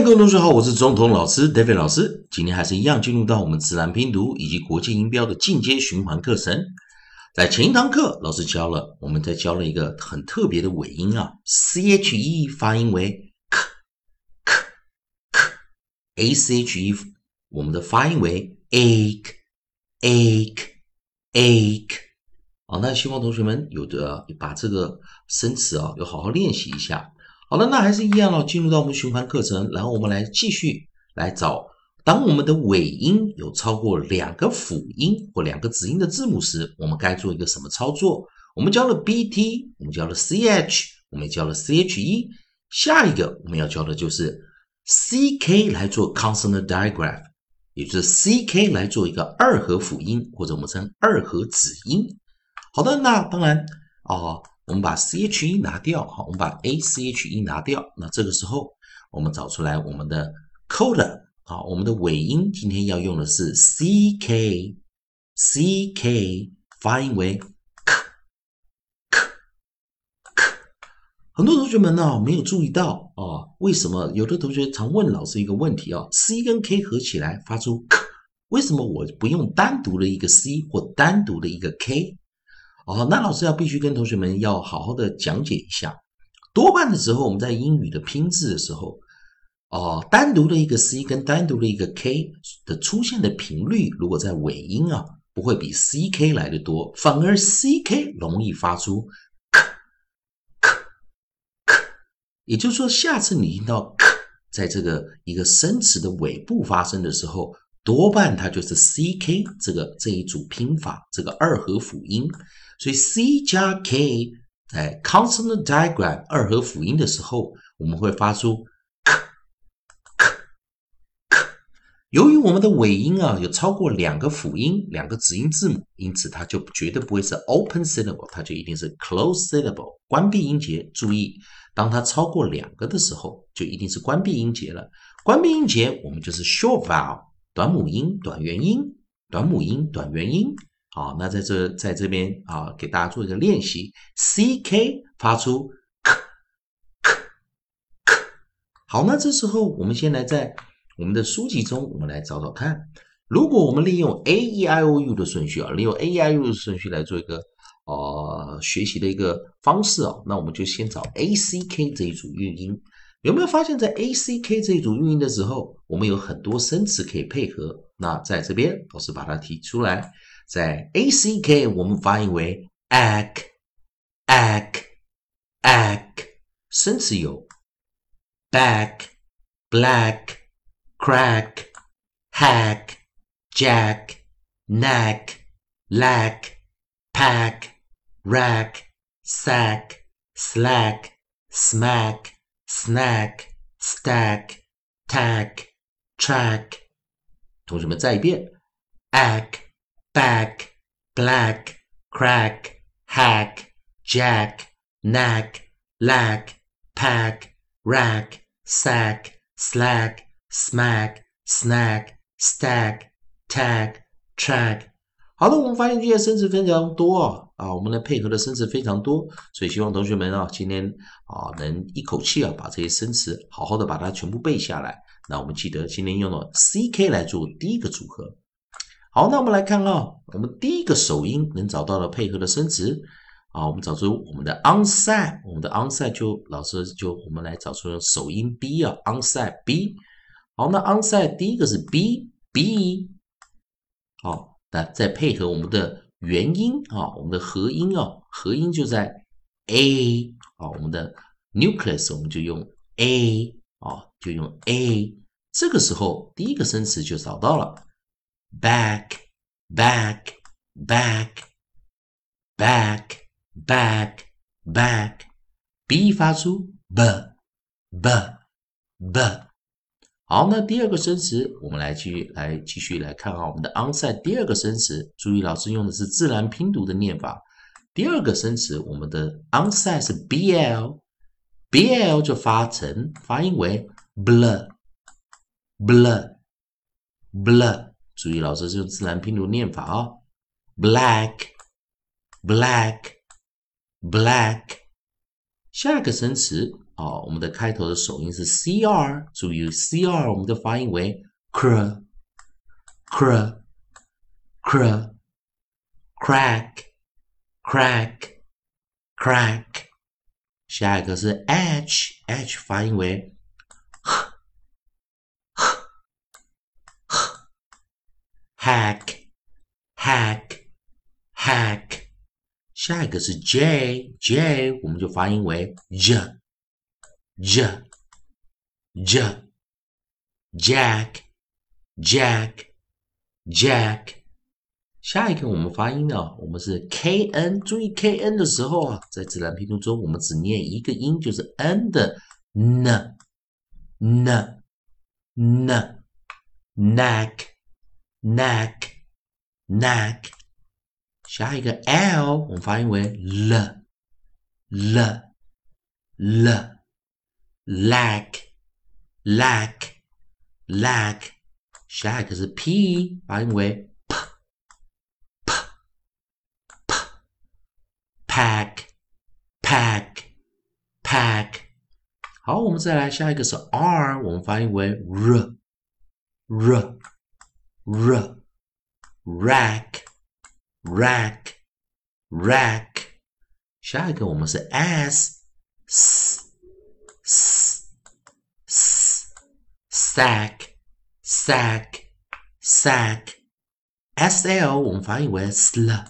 各位同学好，我是中统老师 David 老师。今天还是一样进入到我们自然拼读以及国际音标的进阶循环课程。在前一堂课，老师教了，我们在教了一个很特别的尾音啊，c h e 发音为 k k k，a c h e 我们的发音为 ache ache ache。好，那希望同学们有的把这个生词啊，要好好练习一下。好了，那还是一样哦。进入到我们循环课程，然后我们来继续来找，当我们的尾音有超过两个辅音或两个子音的字母时，我们该做一个什么操作？我们教了 bt，我们教了 ch，我们教了 che。下一个我们要教的就是 ck 来做 consonant digraph，也就是 ck 来做一个二合辅音，或者我们称二合子音。好的，那当然啊。我们把 c h e 拿掉，好，我们把 a c h e 拿掉。那这个时候，我们找出来我们的 coda，好，我们的尾音今天要用的是 c k，c k 发音为 k k k。很多同学们呢没有注意到啊，为什么有的同学常问老师一个问题啊，c 跟 k 合起来发出 k，为什么我不用单独的一个 c 或单独的一个 k？哦，那老师要必须跟同学们要好好的讲解一下。多半的时候，我们在英语的拼字的时候，哦，单独的一个 c 跟单独的一个 k 的出现的频率，如果在尾音啊，不会比 c k 来的多，反而 c k 容易发出 k k k。也就是说，下次你听到 k 在这个一个生词的尾部发生的时候，多半它就是 c k 这个这一组拼法，这个二合辅音。所以 c 加 k 在 consonant diagram 二合辅音的时候，我们会发出 k k k。由于我们的尾音啊有超过两个辅音、两个子音字母，因此它就绝对不会是 open syllable，它就一定是 close syllable，关闭音节。注意，当它超过两个的时候，就一定是关闭音节了。关闭音节，我们就是 short vowel，短母音、短元音、短母音、短元音。好，那在这在这边啊，给大家做一个练习，c k 发出 k k k。好，那这时候我们先来在我们的书籍中，我们来找找看，如果我们利用 a e i o u 的顺序啊，利用 a e i o u 的顺序来做一个呃学习的一个方式啊，那我们就先找 a c k 这一组韵音。有没有发现，在 a c k 这一组韵音的时候，我们有很多生词可以配合？那在这边，老师把它提出来。在 a c k 我们发音为 ack ack ack，生词有 back black crack hack jack neck lack pack rack sack slack smack snack stack tack track，同学们再一遍 ack。back, black, crack, hack, jack, nack lack, pack, rack, sack, slack, smack, snack, stack, tag, track。好的，我们发现这些生词非常多啊，啊，我们的配合的生词非常多，所以希望同学们啊，今天啊能一口气啊把这些生词好好的把它全部背下来。那我们记得今天用了 CK 来做第一个组合。好，那我们来看啊，我们第一个首音能找到的配合的生词啊，我们找出我们的 onside，我们的 onside 就老师就我们来找出首音 b 啊，onside b。好，那 onside 第一个是 b b。好，那再配合我们的元音啊，我们的合音啊，合音就在 a 啊，我们的 nucleus 我们就用 a 啊，就用 a。这个时候第一个生词就找到了。back, back, back, back, back, back。b 发出 b b b。好，那第二个生词，我们来继续来继续来看啊，我们的 onside 第二个生词，注意老师用的是自然拼读的念法。第二个生词，我们的 onside 是 bl，bl 就发成发音为 blood，blood，blood。注意，老师是用自然拼读念法啊，black，black，black。下一个生词啊，我们的开头的首音是 cr，注意 cr，我们的发音为 cr cr cr crack crack crack，下一个是 h，h 发音为 hack hack hack，下一个是 j，j 我们就发音为 j。j j jack jack jack，下一个我们发音呢，我们是 k n，注意 k n 的时候啊，在自然拼读中我们只念一个音，就是 n 的 n n n neck neck neck，下一个 l 我们发音为 l l l。lack lack lack，下一个是 p，发音为 p p p pack pack pack。好，我们再来下一个是 r，我们发音为 r r r rack rack rack。下一个我们是 s s s s sack sack sack s l 我们发音为 sl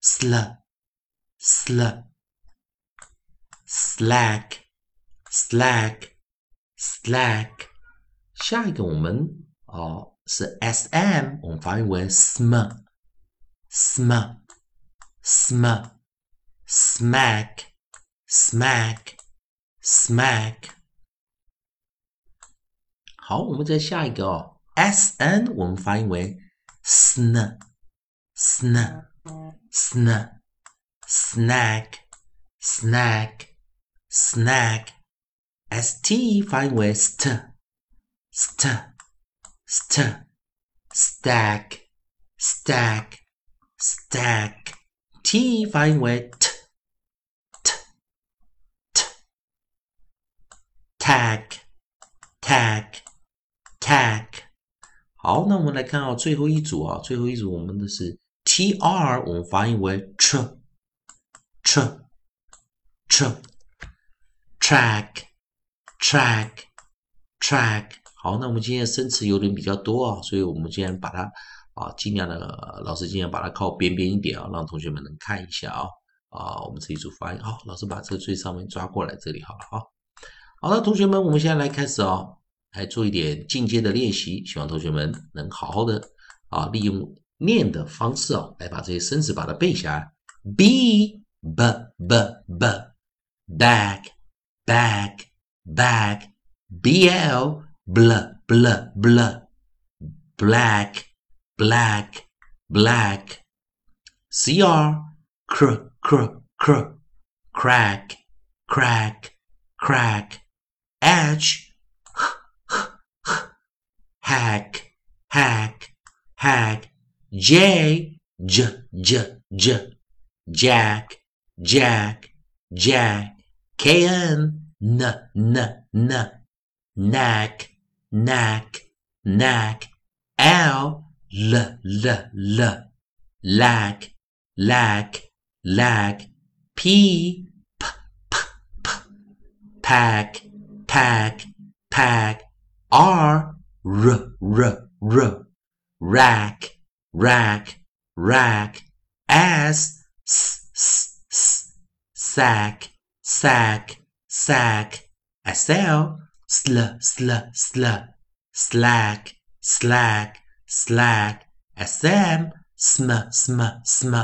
sl sl slack slack slack 下一个我们哦 是 s m 我们发音为 sm sm sm smack smack smack。好，我们再下一个哦，s n 我们发音为 sn sn sn snack snack snack。s t 发音为 st St stack stack stack。t 发音为 t tag tag tag，好，那我们来看啊，最后一组啊，最后一组我们的是 tr，我们发音为 tr tr tr track track track。好，那我们今天生词有点比较多啊，所以我们今天把它啊，尽量的老师尽量把它靠边边一点啊，让同学们能看一下啊啊，我们这一组发音好，老师把这个最上面抓过来这里好了啊。好的，同学们，我们现在来开始哦，来做一点进阶的练习，希望同学们能好好的啊，利用念的方式哦，来把这些生词把它背下来。b b b b bag bag bag b l bl blah, blah, black black black. C r cr cr cr. Crack crack crack. Edge, hack, hack, hack, j, j, j, j, jack, jack, jack, kn, n, n, n, knack, knack, knack, l, l, l, l, lack, lack, lack, p, p, p, p, pack, pack, pack, r, r, r, r, rack, rack, rack, s, s, s, s, sack, sack, sack, sl, sl, sl, sl, slack, slack, slack, sm, sm, sm, sm,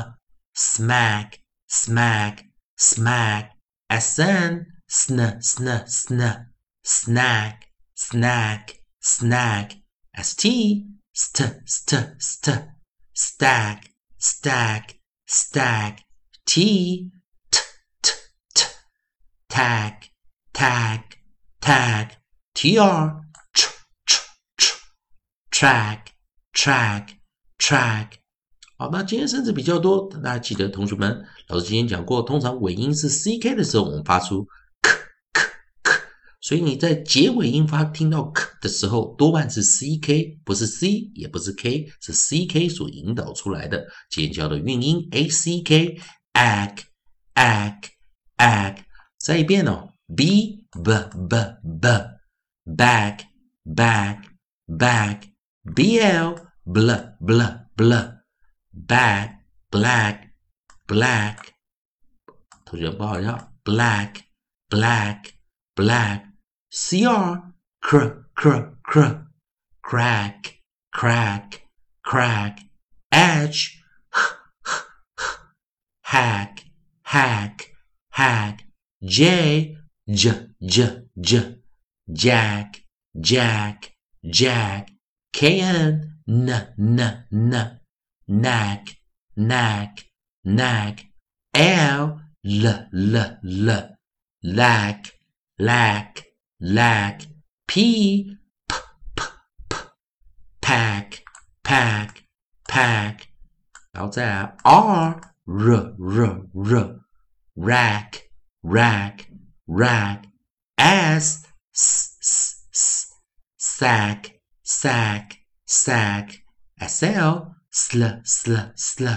smack, smack, smack, sn, sn, sn, sn, snack, snack, snack. St, st, st, st, stack, stack, stack. T, t, t, t, tag, tag, tag. Tr, tr, tr, tr, track, track, track. 好，那今天生词比较多，大家记得，同学们，老师今天讲过，通常尾音是 ck 的时候，我们发出 k k k，所以你在结尾音发听到 k 的时候，多半是 ck，不是 c，也不是 k，是 ck 所引导出来的尖叫的韵音 ack，ag，ag，ag。再一遍哦，b，b b b b，bag，bag，bag，bl bl bl bl，bag，black，black。同学不好笑，black，black，black。cr cr cr cr crack crack crack edge hack hack hack j j j j jack jack jack kn n n n knack knack knack l l l l lack lack lag, p, p, p, p, pack, pack, pack，然后再来 r, r, r, r, rack, rack, rack, s, s, s, s, sack, sack, sack, sl, sl, sl, sl,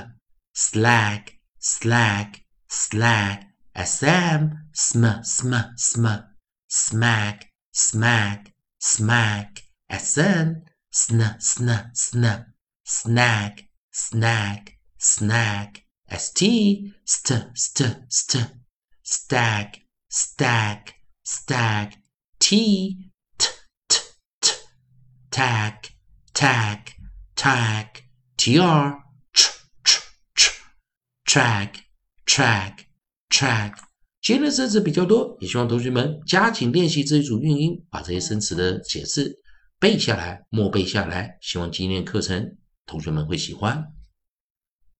slack, slack, slack, sm, sm, sm, sm smack, smack, smack. Sn, sn, sn, sn, snack, snack, snack. St, st, st, st, stack, stack, stack. T, t t tag tack, tack. Tr, tr, tr, tr, track, track, track. 今天的生词比较多，也希望同学们加紧练习这一组韵音，把这些生词的解释背下来，默背下来。希望今天的课程同学们会喜欢。